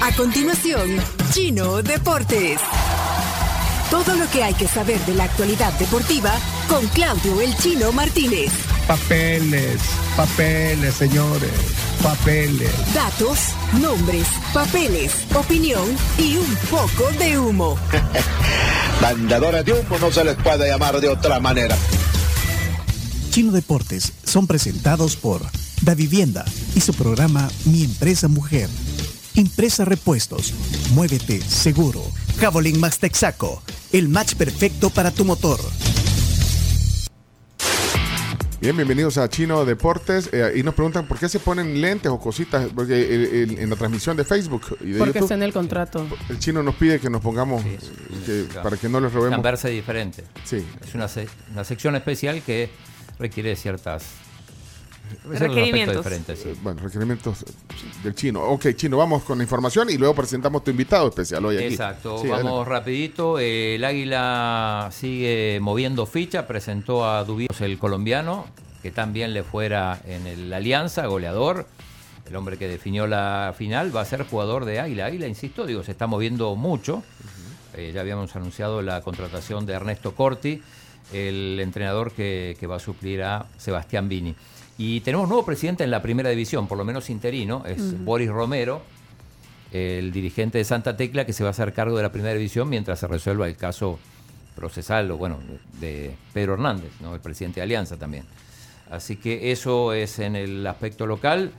A continuación, Chino Deportes. Todo lo que hay que saber de la actualidad deportiva con Claudio El Chino Martínez. Papeles, papeles, señores, papeles. Datos, nombres, papeles, opinión y un poco de humo. Mandadores de humo no se les puede llamar de otra manera. Chino Deportes son presentados por Da Vivienda y su programa Mi Empresa Mujer. Impresa Repuestos. Muévete seguro. Javelin Max Texaco. El match perfecto para tu motor. Bien, bienvenidos a Chino Deportes. Eh, y nos preguntan por qué se ponen lentes o cositas porque eh, el- en la transmisión de Facebook y de Porque YouTube, está en el contrato. el chino nos pide que nos pongamos Sí, que- claro. para que no les robemos. verse diferente. Sí. Es una, se- una sección especial que requiere ciertas Requerimientos. sí. Eh, Bueno, requerimientos del chino. Ok, chino, vamos con la información y luego presentamos tu invitado especial hoy aquí. Exacto, Sí, vamos adelante. rapidito. El Águila sigue moviendo ficha, presentó a Dubios el colombiano, que también le fuera en el Alianza, goleador. El hombre que definió la final va a ser jugador de Águila. Águila, insisto, digo, se está moviendo mucho. Eh, ya habíamos anunciado la contratación de Ernesto Corti, el entrenador que, que va a suplir a Sebastián Vini. Y tenemos nuevo presidente en la primera división, por lo menos interino, es Boris Romero, el dirigente de Santa Tecla que se va a hacer cargo de la primera división mientras se resuelva el caso procesal, o bueno, de Pedro Hernández, ¿no? el presidente de Alianza también. Así que eso es en el aspecto local.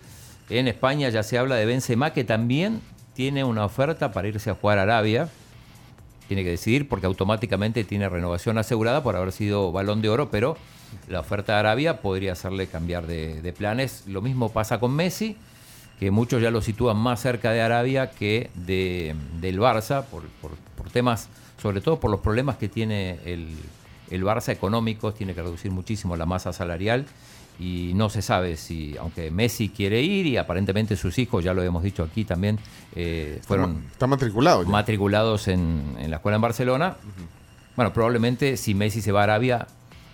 En España ya se habla de Benzema, que también tiene una oferta para irse a jugar a Arabia. Tiene que decidir porque automáticamente tiene renovación asegurada por haber sido balón de oro, pero la oferta de Arabia podría hacerle cambiar de, planes. Lo mismo pasa con Messi, que muchos ya lo sitúan más cerca de Arabia que de, del Barça, por temas, sobre todo por los problemas que tiene el, el Barça económicos, tiene que reducir muchísimo la masa salarial y no se sabe si, aunque Messi quiere ir y aparentemente sus hijos, ya lo hemos dicho aquí también, eh, fueron Está matriculado. ya. matriculados en, en la escuela en Barcelona. Bueno, probablemente si Messi se va a Arabia,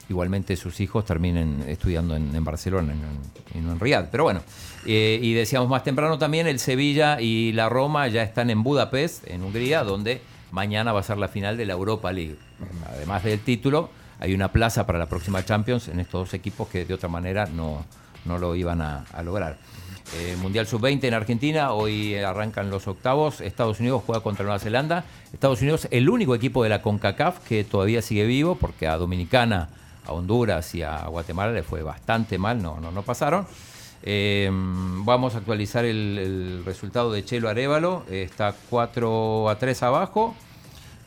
igualmente sus hijos terminen estudiando en, en Barcelona en- no en Riyadh. Pero bueno, eh, y decíamos más temprano también, el Sevilla y la Roma ya están en Budapest, en Hungría, donde mañana va a ser la final de la Europa League. Además del título, hay una plaza para la próxima Champions en estos dos equipos que de otra manera no, no lo iban a, lograr. Eh, Mundial Sub-20 en Argentina, hoy arrancan los octavos. Estados Unidos juega contra Nueva Zelanda. Estados Unidos, el único equipo de la CONCACAF que todavía sigue vivo, porque a Dominicana, a Honduras y a Guatemala le fue bastante mal, no, no, no pasaron. Eh, vamos a actualizar el, el resultado de Chelo Arevalo. Está 4 a 3 abajo.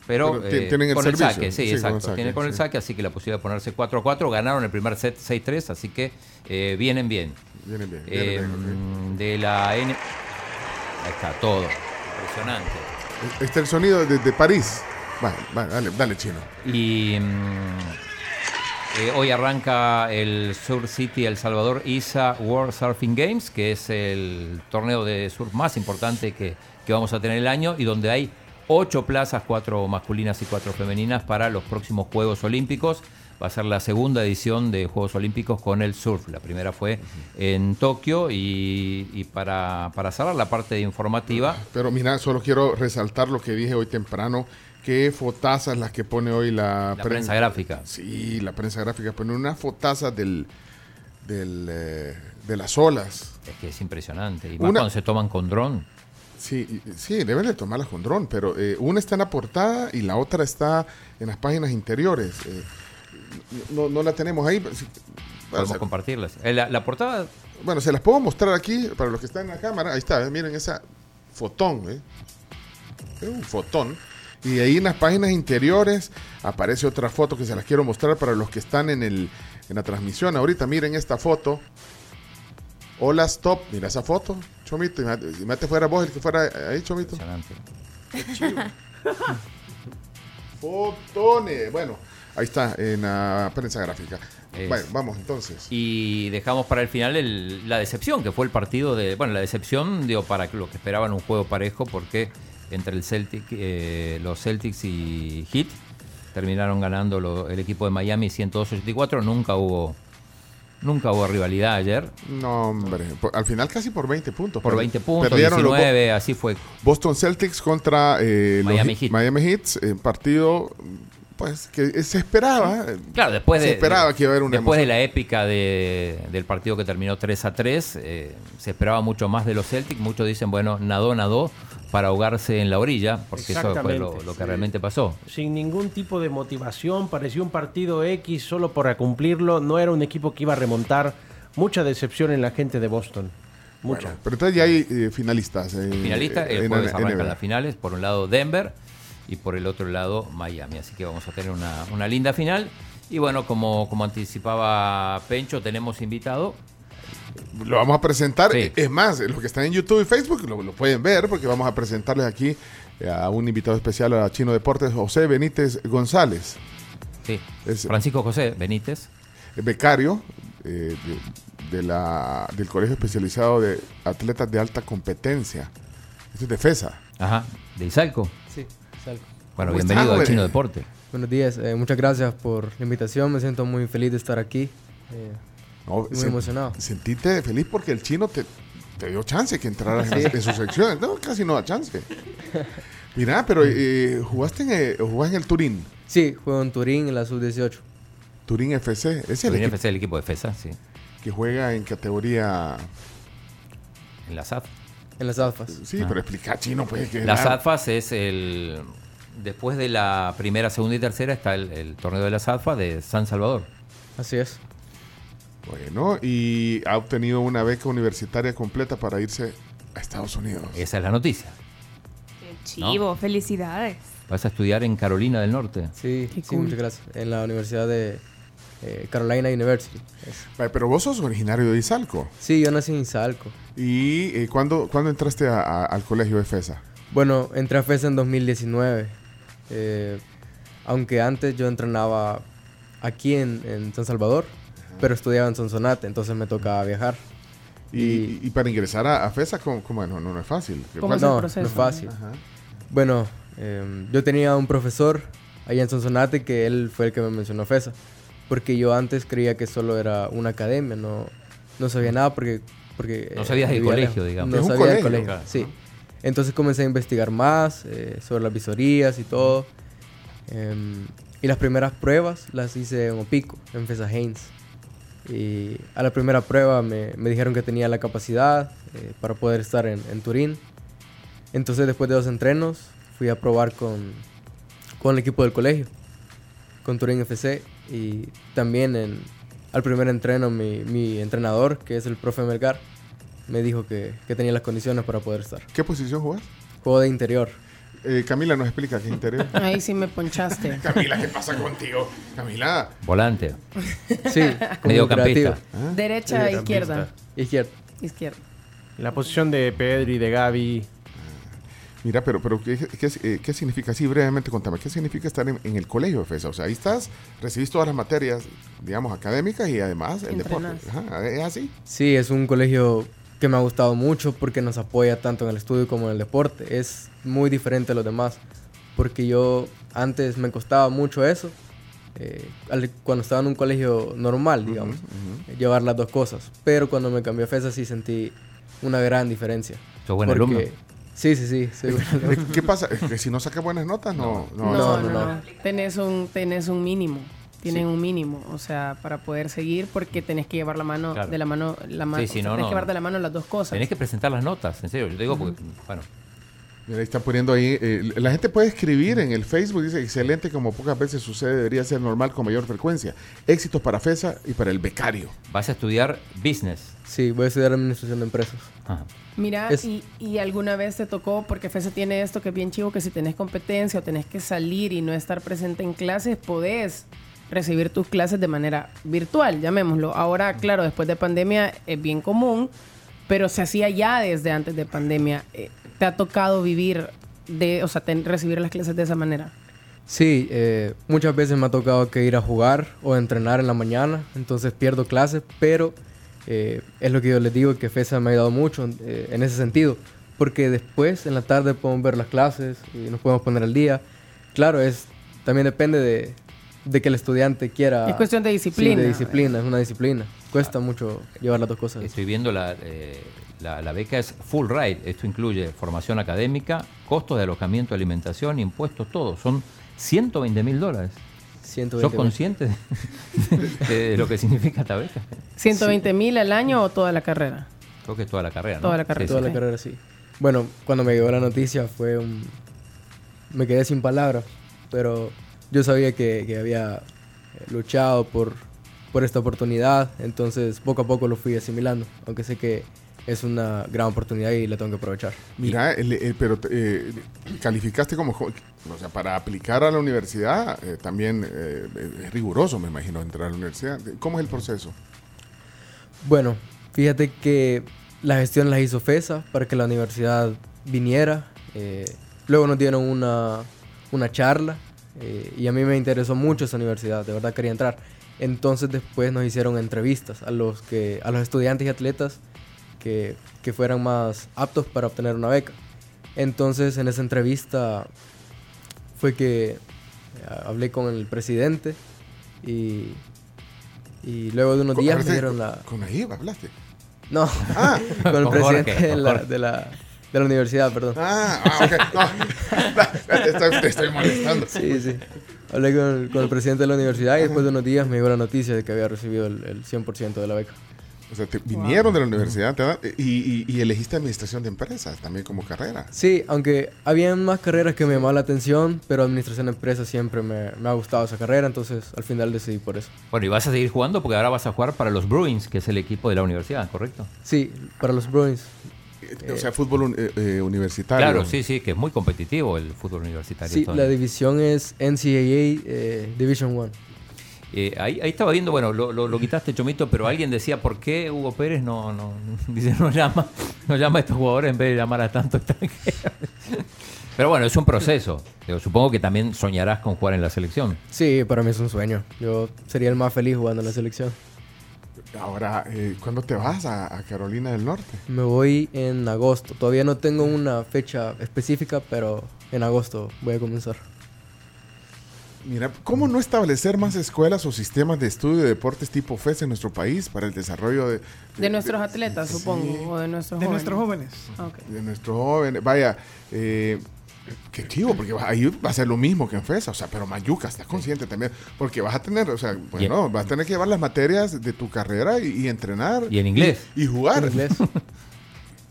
Pero, Pero eh, tienen el con servicio. el saque, sí, Sí, con el exacto. saque, tiene con el sí. saque, así que la posibilidad de ponerse 4 a 4. Ganaron el primer set 6-3, así que eh, vienen bien. Vienen bien, vienen bien, de la N. Ahí está todo. Impresionante. ok. Este es el sonido de, de París. Va, va, dale, dale, chino. Y mm, eh, hoy arranca el Sur City El Salvador ISA World Surfing Games, que es el torneo de surf más importante que, que vamos a tener el año y donde hay ocho plazas, cuatro masculinas y cuatro femeninas para los próximos Juegos Olímpicos. Va a ser la segunda edición de Juegos Olímpicos con el surf. La primera fue en Tokio y, y para, para cerrar la parte informativa, Pero mira, solo quiero resaltar lo que dije hoy temprano. Qué fotazas las que pone hoy la, la prensa gráfica. Sí, la prensa gráfica pone unas fotazas del, del, eh, de las olas. Es que es impresionante. Y más Una- cuando se toman con dron. Sí, sí, deben de tomarlas con dron, pero eh, una está en la portada y la otra está en las páginas interiores. Eh, no, no la tenemos ahí. pero sí- Podemos compartirlas. Eh, La, la portada bueno, se las puedo mostrar aquí para los que están en la cámara. Ahí está, eh, miren esa fotón. eh. Es un fotón. Y ahí en las páginas interiores aparece otra foto que se las quiero mostrar para los que están en, el, en la transmisión. Ahorita miren esta foto. Hola, stop. Mira esa foto, Chomito. Imagínate fuera vos el que fuera ahí, Chomito. Fotones. Bueno, ahí está en la prensa gráfica. Es- Bueno, vamos entonces. Y dejamos para el final el- la decepción, que fue el partido de. Bueno, la decepción, digo, para lo que esperaban un juego parejo, porque entre el Celtic, eh, los Celtics y Heat terminaron ganando lo- el equipo de Miami 102-84. Nunca hubo Nunca hubo rivalidad ayer. No, hombre. Por- al final casi por 20 puntos. Por Per- 20 puntos, Perdieron los Bo- 19, así fue. Boston Celtics contra eh, los Miami Heat- Heat. Miami Heat. eh, partido, pues, que se esperaba. Claro, después de. Se esperaba que iba a haber una Después de emoción. la épica de- del partido que terminó 3 a 3, eh, se esperaba mucho más de los Celtics. Muchos dicen, bueno, nadó, nadó para ahogarse en la orilla, porque eso fue lo, que sí. realmente pasó. Sin ningún tipo de motivación, pareció un partido X solo para cumplirlo. No era un equipo que iba a remontar. Mucha decepción en la gente de Boston. Mucha. Bueno, pero entonces ya hay eh, finalistas. eh, Finalistas, el en- jueves arrancan las finales. Por un lado Denver y por el otro lado Miami. Así que vamos a tener una, una linda final. Y bueno, como, como anticipaba Pencho, tenemos invitado. Lo vamos a presentar. Sí. Es más, los que están en YouTube y Facebook lo, lo pueden ver porque vamos a presentarles aquí eh, a un invitado especial a Chino Deportes, José Benítez González, Sí, Es- Francisco José Benítez. eh, becario eh, de, de la, del Colegio Especializado de Atletas de Alta Competencia. Esto es de FESA. Ajá, de Izalco. Sí, salgo. Bueno, ¿Cómo bienvenido güey? Chino Deporte. Buenos días, eh, muchas gracias por la invitación, me siento muy feliz de estar aquí. eh, No, Muy emocionado. Sentiste feliz porque el chino te, te dio chance que entraras en, en sus secciones. No, casi no da chance. Mira, pero eh, jugaste en, eh, jugás en el Turín. sí, juego en Turín en la sub-18. Turín FC. Es el Turín equipo FC, el equipo de FESA, sí. que juega en categoría. En la SAF. En las AFAS. Sí, pero explica chino, pues. Que Las. AFAS es el. Después de la primera, segunda y tercera está el, el torneo de las AFAS de San Salvador. Así es. Bueno, y ha obtenido una beca universitaria completa para irse a Estados Unidos. Esa es la noticia. Qué chivo, felicidades. Vas a estudiar en Carolina del Norte. Sí, sí, cool. muchas gracias. En la Universidad de eh, Carolina University. Es- Pero vos sos originario de Izalco. Sí, yo nací en Izalco. ¿Y eh, ¿cuándo, cuándo entraste a- a- al colegio de FESA? Bueno, entré a FESA en 2019. eh, aunque antes yo entrenaba aquí en, en San Salvador, pero estudiaba en Sonsonate, entonces me tocaba viajar. Y, Y- y para ingresar a, a FESA, ¿cómo, cómo? No, no, no es fácil. ¿Qué ¿Cómo es el No, proceso? no es fácil. Ajá. Bueno, eh, yo tenía un profesor allá en Sonsonate que él fue el que me mencionó FESA. Porque yo antes creía que solo era una academia, no, no sabía nada porque... porque No eh, sabías del vivía colegio, digamos. No Es un sabía colegio, colegio, claro. sí. Entonces comencé a investigar más eh, sobre las visorías y todo. Em, y las primeras pruebas las hice en Opico, en FESA Haynes. Y a la primera prueba me, me dijeron que tenía la capacidad eh, para poder estar en, en Turín. Entonces después de dos entrenos fui a probar con, con el equipo del colegio, con Turín FC. Y también en, al primer entreno mi, mi entrenador, que es el profe Melgar, me dijo que, que tenía las condiciones para poder estar. ¿Qué posición jugás? Juego de interior. Eh, Camila nos explica qué interior. Ahí sí me ponchaste. Camila, ¿qué pasa contigo? Camila. Volante. Sí, Mediocampista. creativo. Derecha, izquierda. Izquierda. Izquierda. En la posición de Pedri, de Gaby. Mira, pero, pero ¿qué, qué, eh, qué significa? Sí, brevemente contame. ¿Qué significa estar en, en el colegio de FESA? O sea, ahí estás, recibís todas las materias, digamos, académicas y además el deporte. Entrenás. Ajá, ¿Es así? Sí, es un colegio que me ha gustado mucho porque nos apoya tanto en el estudio como en el deporte. Es muy diferente a los demás. Porque yo antes me costaba mucho eso. eh, al- cuando estaba en un colegio normal, digamos. eh, Llevar las dos cosas. Pero cuando me cambié a FESA sí sentí una gran diferencia. ¿Sos buen Porque- alumno? Sí, sí, sí. soy buen alumno. ¿Qué pasa? Es que si no sacas buenas notas, no. No, no, no, no, no. Tenés un, tenés un mínimo. Tienen un mínimo, o sea, para poder seguir, porque tenés que llevar la mano Claro. de la mano, la mano, Sí, sí, o sea, no, tenés no. que llevar de la mano las dos cosas. Tenés que presentar las notas, en serio. Yo te digo porque, bueno, Mira, ahí están poniendo ahí. eh, la gente puede escribir en el Facebook. Dice: excelente, como pocas veces sucede, debería ser normal con mayor frecuencia. Éxitos para FESA y para el becario. vas a estudiar business. Sí, voy a estudiar administración de empresas. Ajá. Mira, Es- y, y alguna vez te tocó, porque FESA tiene esto que es bien chivo, que si tenés competencia o tenés que salir y no estar presente en clases, podés recibir tus clases de manera virtual, llamémoslo. Ahora, claro, después de pandemia es bien común, pero se hacía ya desde antes de pandemia. Eh, ¿Te ha tocado vivir de, o sea, recibir las clases de esa manera? Sí, eh, muchas veces me ha tocado que ir a jugar o entrenar en la mañana, entonces pierdo clases, pero eh, es lo que yo les digo, que FESA me ha ayudado mucho en ese sentido, porque después en la tarde podemos ver las clases y nos podemos poner al día. Claro, es también depende de, de que el estudiante quiera... Es cuestión de Sí, disciplina. de disciplina, es una disciplina. cuesta mucho llevar las dos cosas. Estoy viendo la, eh, la, la beca es full ride. Esto incluye formación académica, costos de alojamiento, alimentación, impuestos, todo. Son 120 mil dólares. 120 ¿Sos consciente de, de lo que significa esta beca? 120 mil al año o toda la carrera. Creo que es toda la carrera. ¿no? Toda la carrera. Sí, Toda sí. la carrera, sí. Bueno, cuando me llegó la noticia fue un... Me quedé sin palabras, pero yo sabía que, que había eh, luchado por, por esta oportunidad, entonces poco a poco lo fui asimilando, aunque sé que es una gran oportunidad y la tengo que aprovechar. Mira, el- el- pero eh, calificaste como, o sea, para aplicar a la universidad eh, también eh, es riguroso, me imagino, entrar a la universidad. ¿Cómo es el proceso? Bueno, fíjate que la gestión la hizo FESA para que la universidad viniera. eh, luego nos dieron una, una charla eh, y a mí me interesó mucho esa universidad, de verdad quería entrar. Entonces después nos hicieron entrevistas a los, que, a los estudiantes y atletas que, que fueran más aptos para obtener una beca. Entonces en esa entrevista fue que eh, hablé con el presidente y, y luego de unos días me dieron con- la... Con Nayib hablaste. No, Ah, con el Con presidente Jorge, de, con la, Jorge. de, la, de la universidad, perdón. ah, ah, ok. No, te, estoy, te estoy molestando. Sí, sí. Hablé con el, con el presidente de la universidad y después de unos días me llegó la noticia de que había recibido el, el 100% de la beca. O sea, te vinieron de la universidad te y, y- y elegiste administración de empresas también como carrera. Sí, aunque habían más carreras que me llamaban la atención, pero administración de empresas siempre me, me ha gustado esa carrera, entonces al final decidí por eso. Bueno, y vas a seguir jugando porque ahora vas a jugar para los Bruins, que es el equipo de la universidad, ¿correcto? Sí, para los Bruins. O sea, fútbol un- eh, eh, universitario. Claro, sí, sí, que es muy competitivo el fútbol universitario. Sí, la división es NCAA eh, Division 1. Eh, ahí, ahí estaba viendo, bueno, lo, lo- lo quitaste, Chomito, pero alguien decía, ¿por qué Hugo Pérez no, no, dice, no llama, no llama a estos jugadores en vez de llamar a tanto extranjero? Pero bueno, es un proceso. Digo, supongo que también soñarás con jugar en la selección. Sí, para mí es un sueño. Yo sería el más feliz jugando en la selección. Ahora, eh, ¿cuándo te vas a, a Carolina del Norte? Me voy en agosto. Todavía no tengo una fecha específica, pero en agosto voy a comenzar. Mira, ¿cómo no establecer más escuelas o sistemas de estudio de deportes tipo FES en nuestro país para el desarrollo de, De nuestros atletas, supongo, o de nuestros De jóvenes. nuestros jóvenes. De nuestros jóvenes? Vaya, eh, qué chivo, porque va- ahí va a ser lo mismo que en FESA, o sea, pero Mayuca, estás consciente también, porque vas a tener, o sea, bueno, vas a tener que llevar las materias de tu carrera y, y entrenar. Y en inglés. Y, y jugar. En inglés.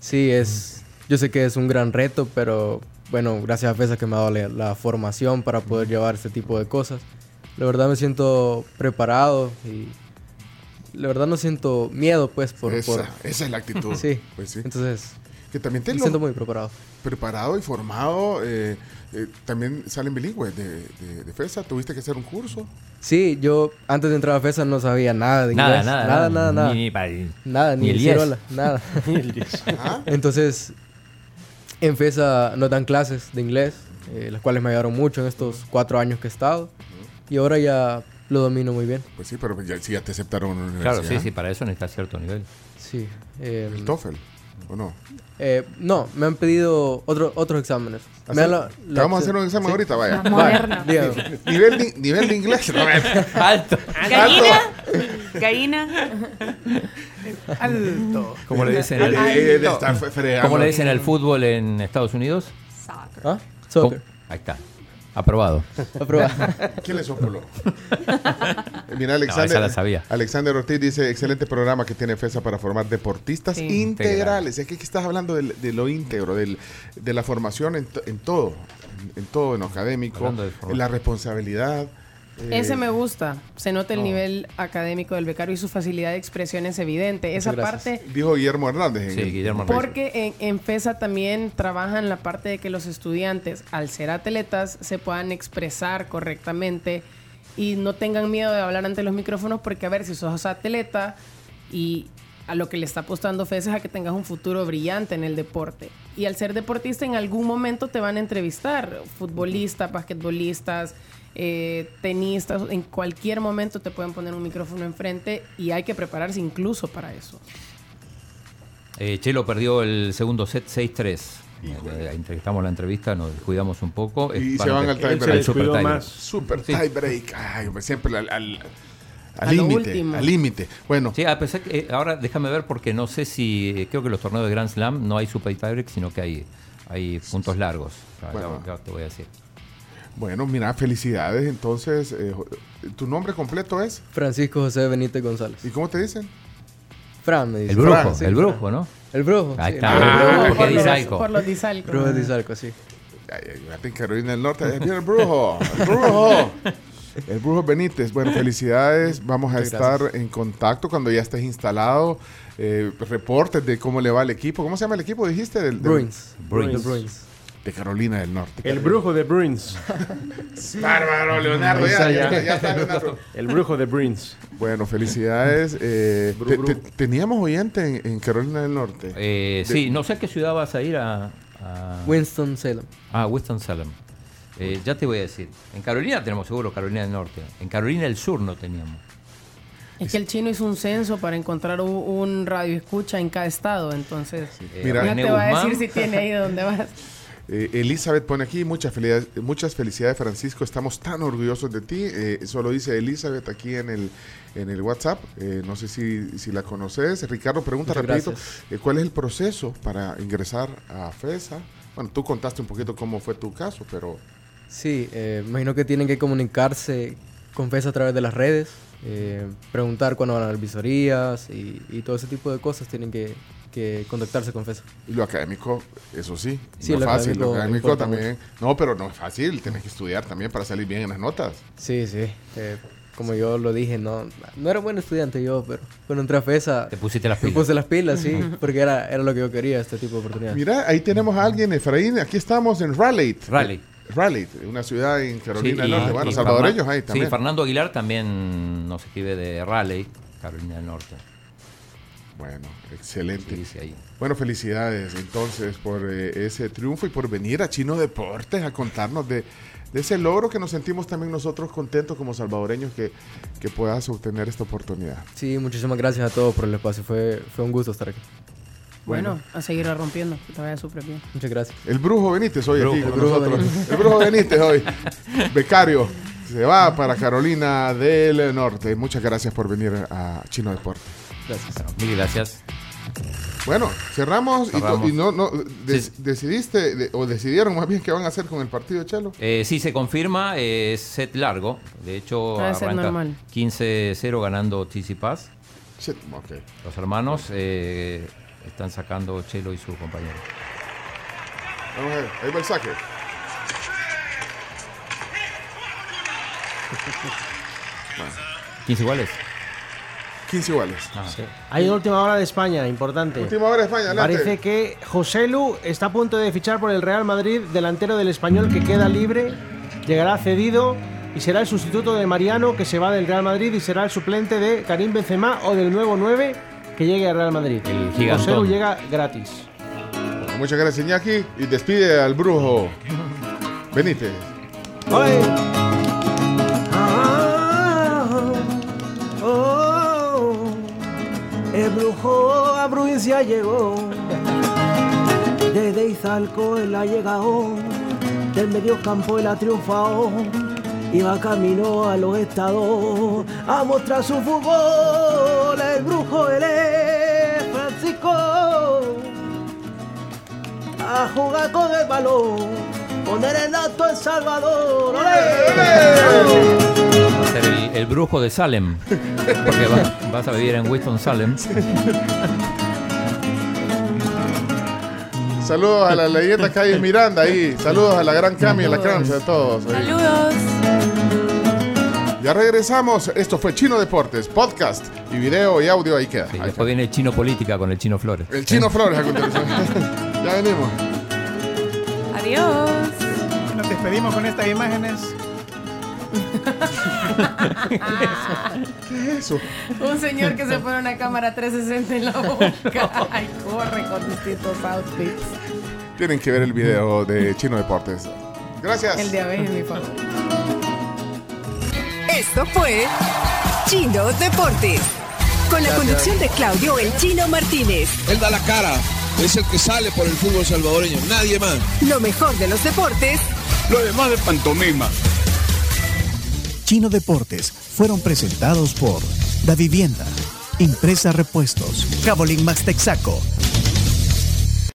Sí, es. Yo sé que es un gran reto, pero bueno, gracias a FESA que me ha dado la, la formación para poder llevar este tipo de cosas. La verdad me siento preparado y la verdad no siento miedo, pues, por. esa, por- esa es la actitud. Sí. Pues sí. Entonces, Que también te me lo siento muy preparado. preparado y formado. eh, eh, también salen bilingües de, de, de FESA. ¿Tuviste que hacer un curso? Sí, yo antes de entrar a FESA no sabía nada de Nada, inglés. nada, nada, nada, nada. Ni, ni para- Nada, ni, ni el decir yes. hola, nada. Ajá. Entonces, en FESA nos dan clases de inglés, eh, las cuales me ayudaron mucho en estos cuatro años que he estado. Y ahora ya lo domino muy bien. Pues sí, pero ya, sí, ya te aceptaron en la universidad. Claro, sí, sí, para eso necesitas cierto nivel. Sí. eh, El TOEFL, ¿o no? eh, no, me han pedido otro, otros exámenes. Me dan la- ¿Te la vamos a hacer un examen sí. ahorita? Vaya. Dígame. nivel, de, nivel de inglés. No, ¡Alto! Gallina. Gallina. Alto. Como le dicen al, Eh, fre- fregando. ¿cómo le dicen al fútbol en Estados Unidos? ¿Ah? Soccer. Ahí está. Aprobado. Aprobado. ¿Quién le sopló? Mira, Alexander, esa la sabía. Alexander Ortiz dice, excelente programa que tiene FESA para formar deportistas Sí. integrales. Es que aquí estás hablando del- de, lo íntegro, del- de la formación en, to- en todo, en, todo, en lo académico, en la responsabilidad. Eh, Ese me gusta. Se nota el No. nivel académico del becario y su facilidad de expresión es evidente. Esa parte, Dijo Guillermo Hernández. en Sí, el- Guillermo Hernández. porque en, en FESA también trabajan la parte de que los estudiantes, al ser atletas, se puedan expresar correctamente y no tengan miedo de hablar ante los micrófonos, porque a ver, si sos atleta y a lo que le está apostando FESA es a que tengas un futuro brillante en el deporte. Y al ser deportista, en algún momento te van a entrevistar, futbolistas, basquetbolistas, eh, tenistas, en cualquier momento te pueden poner un micrófono enfrente y hay que prepararse incluso para eso. Eh, Chelo perdió el segundo set 6-3. Eh, entrevistamos la entrevista, nos cuidamos un poco. Y Es se van al tiebreak. Super tiebreak. Super Sí. tie break. Ay, siempre al, límite, al límite. Bueno, Sí, a pesar que eh, ahora déjame ver porque no sé si eh, creo que los torneos de Grand Slam no hay super tiebreak, sino que hay hay puntos largos. Bueno. ya- ya te voy a decir. Bueno, mira, felicidades. Entonces, eh, ¿tu nombre completo es? Francisco José Benítez González. ¿Y cómo te dicen? Fran me dice. El brujo, Fran, sí, el Fran. brujo, ¿no? El brujo. Ahí sí, está. el brujo. Por, los, disalco. por los disalcos. Brujo de Izalco, sí. En Carolina del Norte. viene el brujo. El brujo. El brujo Benítez. Bueno, felicidades. Vamos a estar gracias. en contacto cuando ya estés instalado. Eh, reportes de cómo le va al equipo. ¿Cómo se llama el equipo? Dijiste del, del- Bruins. Bruins. Bruins. De Carolina del Norte. El brujo de Bruins. Bárbaro, Leonardo. Ya, está, ya, ya. ya está, Leonardo. El brujo de Bruins. Bueno, felicidades. Eh, Bru, te- bru. te- teníamos oyente en, en Carolina del Norte. Eh, De- sí, no sé a qué ciudad vas a ir a, a, Winston Salem. a Winston-Salem. Eh, ya te voy a decir. En Carolina tenemos seguro Carolina del Norte. En Carolina del Sur no teníamos. Es que el chino hizo un censo para encontrar un, un radio escucha en cada estado, entonces Eh, Mira. René te va a decir si tiene ahí donde vas. Eh, Elizabeth pone aquí, muchas felicidades, muchas felicidades Francisco, estamos tan orgullosos de ti. Eh, solo dice Elizabeth aquí en el, en el WhatsApp, Eh, no sé si, si la conoces. Ricardo pregunta Muchas rapidito, eh, ¿cuál es el proceso para ingresar a FESA? Bueno, tú contaste un poquito cómo fue tu caso, pero Sí, eh, imagino que tienen que comunicarse con FES a través de las redes, preguntar cuándo van a dar visorías y, y todo ese tipo de cosas tienen que, que contactarse con FES. lo académico, eso sí, Sí, no es fácil. Lo académico también, no, pero no es fácil, tienes que estudiar también para salir bien en las notas. Sí, sí. eh, como yo lo dije, no, no era buen estudiante yo, pero cuando entré a FESA Te pusiste las me pilas. puse las pilas, sí, porque era, era lo que yo quería, este tipo de oportunidades. Mira, ahí tenemos a alguien, Efraín, aquí estamos en Raleigh. Raleigh. Raleigh, una ciudad en Carolina Sí, del y- Norte. Bueno, y salvadoreños ahí también. Sí, Fernando Aguilar también nos escribe de Raleigh, Carolina del Norte. Bueno, Sí, excelente. ahí. Bueno, felicidades entonces por eh, ese triunfo y por venir a Chino Deportes a contarnos de, de ese logro que nos sentimos también nosotros contentos como salvadoreños que, que puedas obtener esta oportunidad. Sí, muchísimas gracias a todos por el espacio, fue, fue un gusto estar aquí. Bueno, a seguir rompiendo, que te vaya súper bien. Muchas gracias. El Brujo Benítez hoy Brujo. aquí con El Brujo nosotros. Benítez. El Brujo Benítez hoy, becario. Se va para Carolina del Norte. Muchas gracias por venir a Chino Deportes. Gracias. Mil gracias. Bueno, cerramos, y to- Cerramos. y, no, no Sí. decidiste, de- o decidieron más bien qué van a hacer con el partido, Chelo. Eh, sí, se confirma, eh, es set largo. De hecho, Ah, arranca normal. 15-0 ganando TC Paz. Shit, ok. Los hermanos eh, están sacando Chelo y su compañero. Vamos a ver, ahí va el saque. 15 iguales. 15 iguales. Ah, Hay una última hora de España, importante. Última hora de España, adelante. Parece que José Lu está a punto de fichar por el Real Madrid, delantero del español que queda libre, llegará cedido y será el sustituto de Mariano que se va del Real Madrid y será el suplente de Karim Benzema o del nuevo 9 que llegue al Real Madrid. El. José Lu llega gratis. Muchas gracias, Iñaki. Y despide al brujo Benítez. ¡Ole! El brujo a provincia llegó. Desde Izalco él ha llegado. Del medio campo él ha triunfado. Y va camino a los estados a mostrar su fútbol. El brujo él es Francisco a jugar con el balón, poner el alto El Salvador. ¡Olé! Ser el, el brujo de Salem. Porque va- vas a vivir en Winston Salem. Saludos a la leyenda Calle Miranda ahí. Saludos a la gran Cami, a la Cramps, a todos. ahí. Saludos. Ya regresamos. Esto fue Chino Deportes, podcast y video y audio. Ahí queda. Sí, Ahí después viene el chino política con el chino Flores. El Chino Flores a continuación. ya venimos. Adiós. Nos despedimos con estas imágenes. ¿Qué es eso? Un señor que se pone una cámara 360 en la boca y corre con distintos outfits. Tienen que ver el video de Chino Deportes. Gracias. El de Abel es mi favorito. Esto fue Chino Deportes. Con la conducción de Claudio El Chino Martínez. Él da la cara, es el que sale por el fútbol salvadoreño, nadie más. Lo mejor de los deportes Lo demás de pantomima. Chino Deportes fueron presentados por Da Vivienda, Impresa Repuestos, Cabolín Max Texaco,